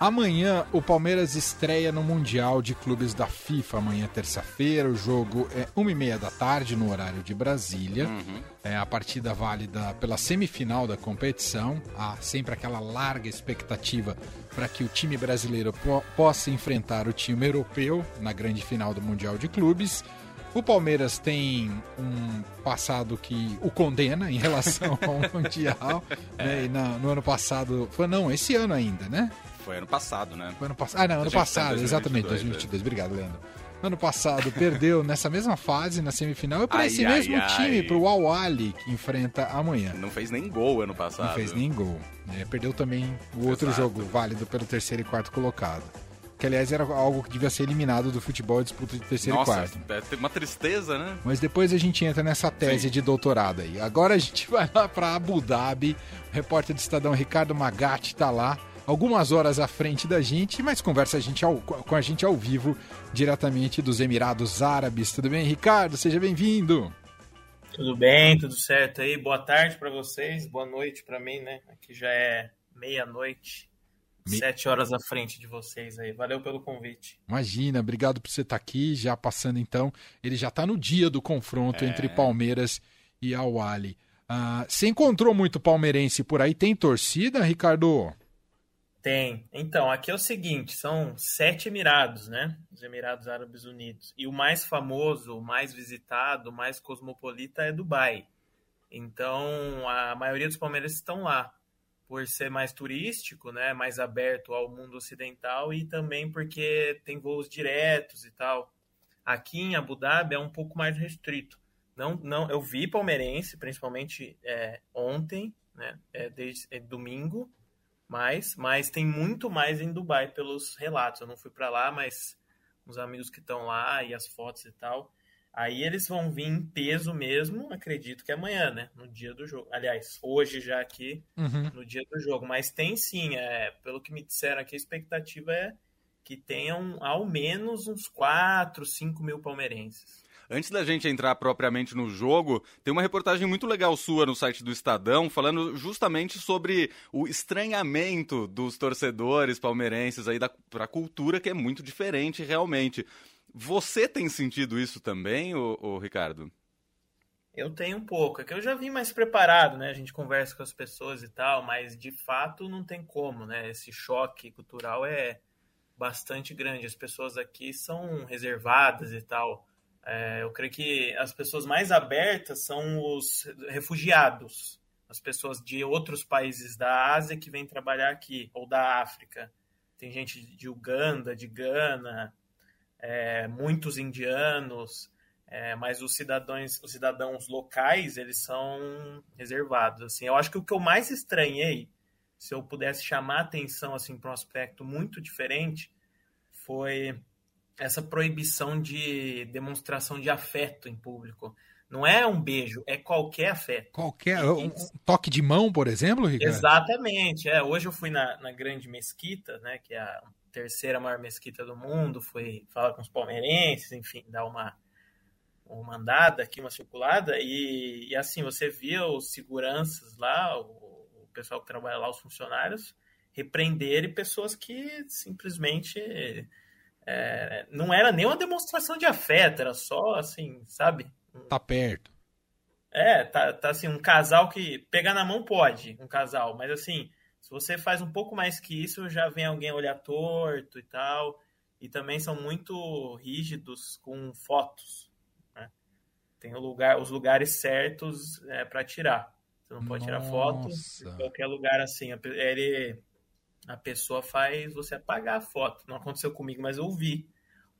Amanhã o Palmeiras estreia no Mundial de Clubes da FIFA. Amanhã, terça-feira, o jogo é 1h30 da tarde no horário de Brasília. Uhum. É a partida válida pela semifinal da competição. Há sempre aquela larga expectativa para que o time brasileiro po possa enfrentar o time europeu na grande final do Mundial de Clubes. O Palmeiras tem um passado que o condena em relação ao Mundial. Né? E na, no ano passado. Foi, não, esse ano ainda, né? Foi ano passado, né? Foi ano passado. Ah, não, ano tá passado, 2022, exatamente, 2022. Obrigado, Leandro. Ano passado perdeu nessa mesma fase, na semifinal, e para esse ai, mesmo ai, time, para o Awali, que enfrenta amanhã. Não fez nem gol ano passado. Não fez nem gol. É, perdeu também o outro Exato. jogo válido pelo terceiro e quarto colocado. Que, aliás, era algo que devia ser eliminado do futebol, disputa de terceiro Nossa, e quarto. É uma tristeza, né? Mas depois a gente entra nessa tese Sim. de doutorado aí. Agora a gente vai lá para Abu Dhabi. O repórter do Estadão Ricardo Magatti está lá algumas horas à frente da gente, mas conversa a gente ao, com a gente ao vivo, diretamente dos Emirados Árabes. Tudo bem, Ricardo? Seja bem-vindo. Tudo bem, tudo certo aí. Boa tarde para vocês, boa noite para mim, né? Aqui já é meia-noite, Me... sete horas à frente de vocês aí. Valeu pelo convite. Imagina, obrigado por você estar tá aqui. Já passando então, ele já está no dia do confronto é... entre Palmeiras e Al-Wali. Ah, você encontrou muito palmeirense por aí? Tem torcida, Ricardo? Tem. Então, aqui é o seguinte: são sete Emirados, né? Os Emirados Árabes Unidos. E o mais famoso, o mais visitado, o mais cosmopolita é Dubai. Então, a maioria dos palmeirenses estão lá, por ser mais turístico, né? Mais aberto ao mundo ocidental e também porque tem voos diretos e tal. Aqui em Abu Dhabi é um pouco mais restrito. Não, não, eu vi palmeirense, principalmente é, ontem, né? É, desde é, domingo mais, mas tem muito mais em Dubai pelos relatos. Eu não fui para lá, mas os amigos que estão lá e as fotos e tal. Aí eles vão vir em peso mesmo, acredito que amanhã, né? No dia do jogo. Aliás, hoje já aqui, uhum. no dia do jogo. Mas tem sim, é, pelo que me disseram aqui, a expectativa é que tenham ao menos uns 4, 5 mil palmeirenses. Antes da gente entrar propriamente no jogo, tem uma reportagem muito legal sua no site do Estadão, falando justamente sobre o estranhamento dos torcedores palmeirenses aí para a cultura, que é muito diferente realmente. Você tem sentido isso também, ô, ô, Ricardo? Eu tenho um pouco. É que eu já vim mais preparado, né? A gente conversa com as pessoas e tal, mas de fato não tem como, né? Esse choque cultural é bastante grande. As pessoas aqui são reservadas e tal. É, eu creio que as pessoas mais abertas são os refugiados, as pessoas de outros países da Ásia que vêm trabalhar aqui, ou da África. Tem gente de Uganda, de Gana, é, muitos indianos, é, mas os cidadãos, os cidadãos locais, eles são reservados. Assim, eu acho que o que eu mais estranhei, se eu pudesse chamar atenção assim para um aspecto muito diferente, foi essa proibição de demonstração de afeto em público. Não é um beijo, é qualquer afeto. Qualquer. Um toque de mão, por exemplo, Ricardo? Exatamente. É, hoje eu fui na, na grande mesquita, né, que é a terceira maior mesquita do mundo, fui falar com os palmeirenses, enfim, dar uma, uma andada aqui, uma circulada, e, e assim, você via os seguranças lá, o, o pessoal que trabalha lá, os funcionários, repreenderem pessoas que simplesmente é, não era nem uma demonstração de afeto, era só assim, sabe? Tá perto. É, tá, tá assim, um casal que pegar na mão pode, um casal, mas assim, se você faz um pouco mais que isso, já vem alguém olhar torto e tal. E também são muito rígidos com fotos. Né? Tem o lugar, os lugares certos é, para tirar. Você não pode Nossa. tirar foto em qualquer lugar assim. Ele a pessoa faz você apagar a foto. Não aconteceu comigo, mas eu vi.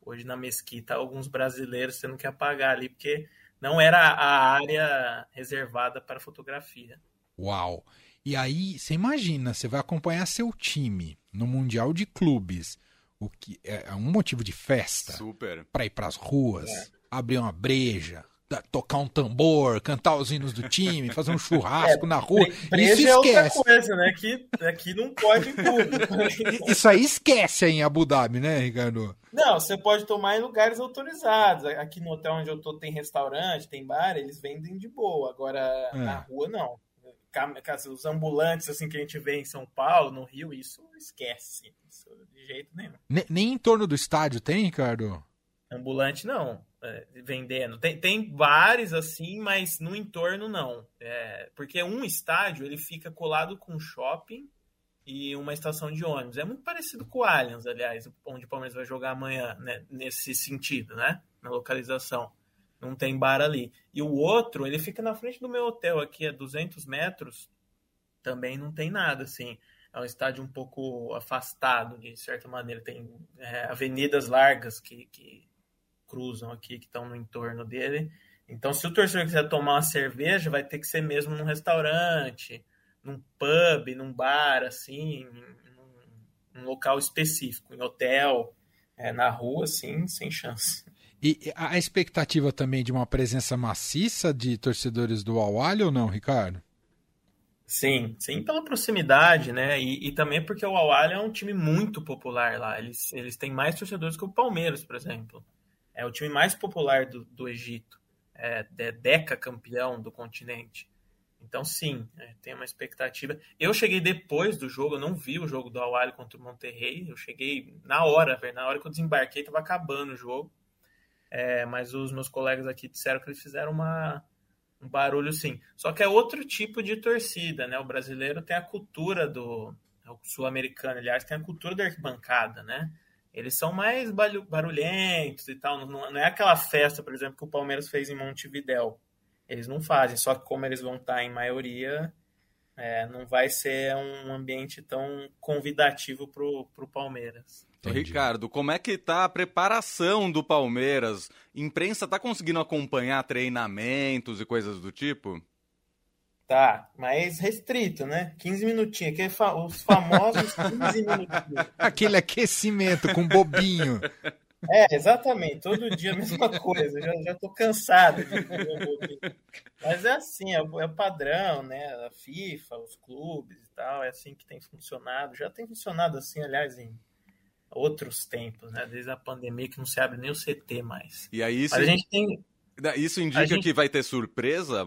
Hoje na mesquita, alguns brasileiros tendo que apagar ali, porque não era a área reservada para fotografia. Uau! E aí, você imagina, você vai acompanhar seu time no Mundial de Clubes, o que é um motivo de festa. Super. Para ir para as ruas, é. abrir uma breja, tocar um tambor, cantar os hinos do time, fazer um churrasco é, na rua. Isso é outra coisa, né? Que aqui não pode tudo. Isso aí esquece aí em Abu Dhabi, né, Ricardo? Não, você pode tomar em lugares autorizados. Aqui no hotel onde eu tô tem restaurante, tem bar, eles vendem de boa. Agora, é. na rua, não. os ambulantes assim que a gente vê em São Paulo, no Rio, isso esquece. Isso de jeito nenhum. Nem, nem em torno do estádio tem, Ricardo? Ambulante não, é, vendendo. Tem, tem bares assim, mas no entorno não. É, porque um estádio ele fica colado com shopping e uma estação de ônibus. É muito parecido com o Allianz, aliás, onde o Palmeiras vai jogar amanhã, né, nesse sentido, né? Na localização. Não tem bar ali. E o outro, ele fica na frente do meu hotel aqui, a 200 metros. Também não tem nada, assim. É um estádio um pouco afastado, de certa maneira. Tem é, avenidas largas que, que cruzam aqui, que estão no entorno dele. Então, se o torcedor quiser tomar uma cerveja, vai ter que ser mesmo num restaurante, num pub, num bar, assim, num, num local específico, em hotel, é, na rua, assim, sem chance. E a expectativa também de uma presença maciça de torcedores do Awali ou não, Ricardo? Sim, sim, pela proximidade, né? E, e também porque o Awali é um time muito popular lá. Eles, eles têm mais torcedores que o Palmeiras, por exemplo. É o time mais popular do, do Egito. É, é deca campeão do continente. Então, sim, é, tem uma expectativa. Eu cheguei depois do jogo, eu não vi o jogo do Awali contra o Monterrey. Eu cheguei na hora, na hora que eu desembarquei, estava acabando o jogo. É, mas os meus colegas aqui disseram que eles fizeram uma, um barulho sim. Só que é outro tipo de torcida, né? O brasileiro tem a cultura do. É o sul-americano, aliás, tem a cultura da arquibancada, né? Eles são mais barulhentos e tal. Não, não é aquela festa, por exemplo, que o Palmeiras fez em Montevidéu. Eles não fazem, só que como eles vão estar em maioria, é, não vai ser um ambiente tão convidativo para o Palmeiras. Entendi. Ricardo, como é que tá a preparação do Palmeiras? Imprensa tá conseguindo acompanhar treinamentos e coisas do tipo? Tá, mas restrito, né? 15 minutinhos, aquele fa os famosos 15 minutinhos. Aquele aquecimento com bobinho. É, exatamente, todo dia a mesma coisa, já, já tô cansado de bobinho. Mas é assim, é, é o padrão, né? A FIFA, os clubes e tal, é assim que tem funcionado. Já tem funcionado assim, aliás, em outros tempos, né? Desde a pandemia que não se abre nem o CT mais. E aí isso, a gente tem... isso indica gente... que vai ter surpresa?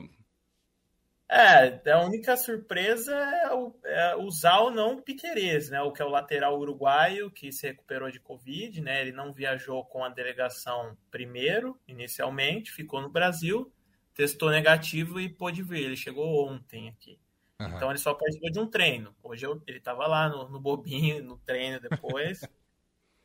É, a única surpresa é, o, é usar ou não o Piquerez, né? O que é o lateral uruguaio que se recuperou de Covid, né? Ele não viajou com a delegação primeiro, inicialmente, ficou no Brasil, testou negativo e pôde vir. Ele chegou ontem aqui. Uhum. Então ele só participou de um treino. Hoje eu, ele estava lá no, no bobinho, no treino depois.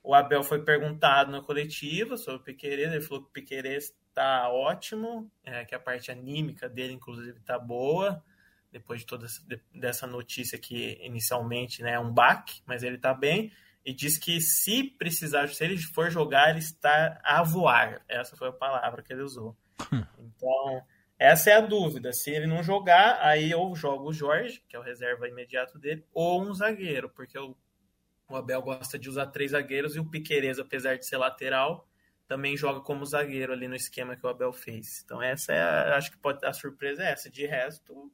O Abel foi perguntado na coletiva sobre o Piqueires, ele falou que o Piqueires está ótimo, é, que a parte anímica dele, inclusive, está boa, depois de toda essa, de, dessa notícia que inicialmente né, é um baque, mas ele está bem, e diz que se precisar, se ele for jogar, ele está a voar. Essa foi a palavra que ele usou. Então, essa é a dúvida. Se ele não jogar, aí ou joga o Jorge, que é o reserva imediato dele, ou um zagueiro, porque o o Abel gosta de usar três zagueiros e o Piquerez, apesar de ser lateral, também joga como zagueiro ali no esquema que o Abel fez. Então essa é, a, acho que pode a surpresa é essa. De resto,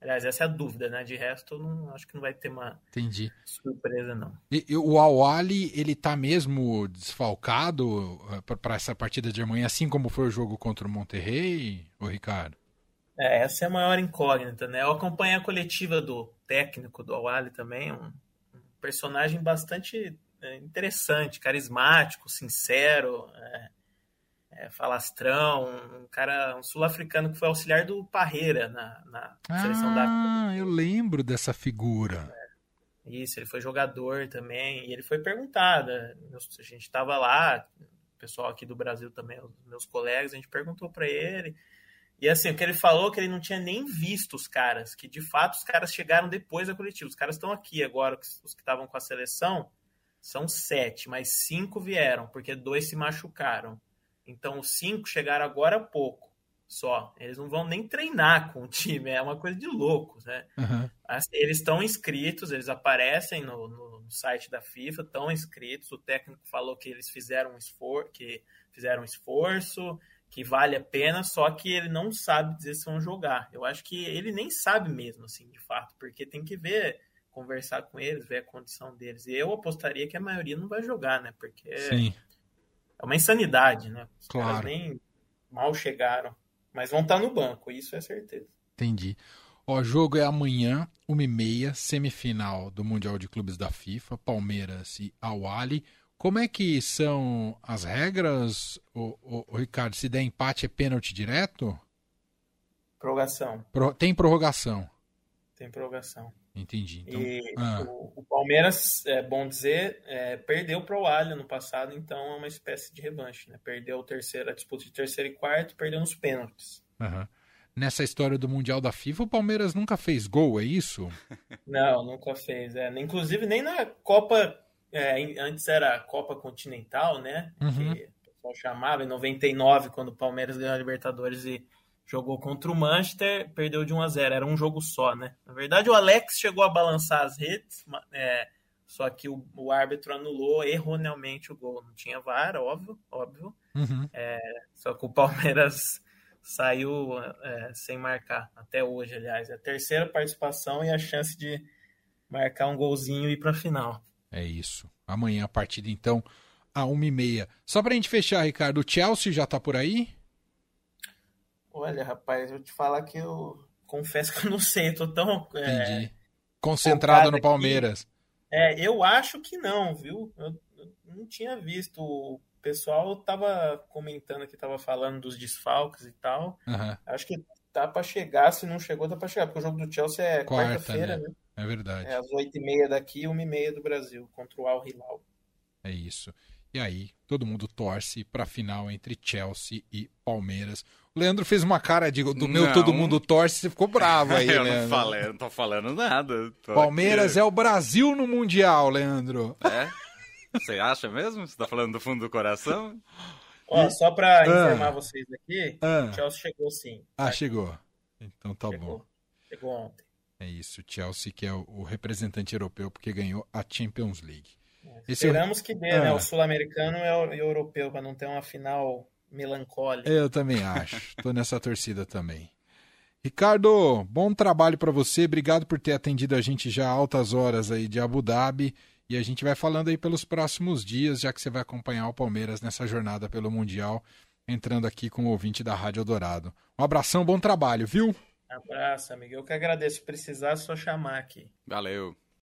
aliás, essa é a dúvida, né? De resto, não, acho que não vai ter uma Entendi. surpresa não. E, e o Awali, ele tá mesmo desfalcado eh, para essa partida de amanhã, assim como foi o jogo contra o Monterrey, o Ricardo? É, essa é a maior incógnita, né? Eu acompanhei a coletiva do técnico do Awali também, um personagem bastante é, interessante, carismático, sincero, é, é, falastrão, um cara, um sul-africano que foi auxiliar do Parreira na, na ah, seleção da Ah, eu lembro dessa figura. É, isso, ele foi jogador também, e ele foi perguntado, a gente estava lá, o pessoal aqui do Brasil também, os meus colegas, a gente perguntou para ele, e assim, o que ele falou é que ele não tinha nem visto os caras, que de fato os caras chegaram depois da coletiva. Os caras estão aqui agora, os que estavam com a seleção, são sete, mas cinco vieram, porque dois se machucaram. Então os cinco chegaram agora há pouco só. Eles não vão nem treinar com o time, é uma coisa de loucos, né? Uhum. Eles estão inscritos, eles aparecem no, no, site da FIFA, estão inscritos. O técnico falou que eles fizeram um esforço, que fizeram um esforço que vale a pena, só que ele não sabe dizer se vão jogar. Eu acho que ele nem sabe mesmo, assim, de fato, porque tem que ver, conversar com eles, ver a condição deles. E eu apostaria que a maioria não vai jogar, né? Porque Sim. é uma insanidade, né? Os claro. caras nem mal chegaram, mas vão estar no banco, isso é certeza. Entendi. O jogo é amanhã, 1h30, semifinal do Mundial de Clubes da FIFA, Palmeiras e Awali. Como é que são as regras, o, o, o Ricardo? Se der empate é pênalti direto? Prorrogação. Pro, tem prorrogação. Tem prorrogação. Entendi. Então, e ah. o, o, Palmeiras, é bom dizer, é, perdeu para o Alho no passado, então é uma espécie de revanche. Né? Perdeu o terceiro, a disputa de terceiro e quarto, perdeu nos pênaltis. Uhum. Nessa história do Mundial da FIFA, o Palmeiras nunca fez gol, é isso? Não, nunca fez. É. Inclusive, nem na Copa é, antes era a Copa Continental, né? Uhum. Que o pessoal chamava em 99, quando o Palmeiras ganhou a Libertadores e jogou contra o Manchester, perdeu de 1 a 0 Era um jogo só, né? Na verdade, o Alex chegou a balançar as redes, é, só que o, o, árbitro anulou erroneamente o gol. Não tinha VAR, óbvio, óbvio. Uhum. É, só que o Palmeiras saiu é, sem marcar, até hoje, aliás. É a terceira participação e a chance de marcar um golzinho e ir para a final. É isso. Amanhã a partida, então, a 1h30. Só pra gente fechar, Ricardo, o Chelsea já tá por aí? Olha, rapaz, eu te falar que eu confesso que eu não sei, eu tô tão. É, Concentrado no Palmeiras. Aqui. É, eu acho que não, viu? Eu, eu, não tinha visto. O pessoal tava comentando que tava falando dos desfalques e tal. Uhum. Acho que tá para chegar, se não chegou, tá para chegar, porque o jogo do Chelsea é quarta-feira, né? né? É verdade. É às 8h30 daqui e 1h30 do Brasil, contra o Al Hilal. É isso. E aí, todo mundo torce para a final entre Chelsea e Palmeiras. O Leandro fez uma cara de, do meu todo mundo torce, você ficou bravo aí, eu Leandro. Não falei, não tô falando nada. Tô Palmeiras aqui. é o Brasil no Mundial, Leandro. É? Você acha mesmo? Você tá falando do fundo do coração? Ó, só para ah. informar vocês aqui, ah. o Chelsea chegou sim. Ah, chegou. Então tá chegou. bom. Chegou ontem. É isso, Chelsea que é o, representante europeu porque ganhou a Champions League. É, esperamos é o... que dê, né? ah. né? O sul-americano e o europeu para não ter uma final melancólica. Eu também acho. Tô nessa torcida também. Ricardo, bom trabalho para você. Obrigado por ter atendido a gente já altas horas aí de Abu Dhabi. E a gente vai falando aí pelos próximos dias, já que você vai acompanhar o Palmeiras nessa jornada pelo Mundial, entrando aqui com o ouvinte da Rádio Dourado. Um abração, bom trabalho, viu? Abraço, amigo. Eu que agradeço. Se precisar, é só chamar aqui. Valeu.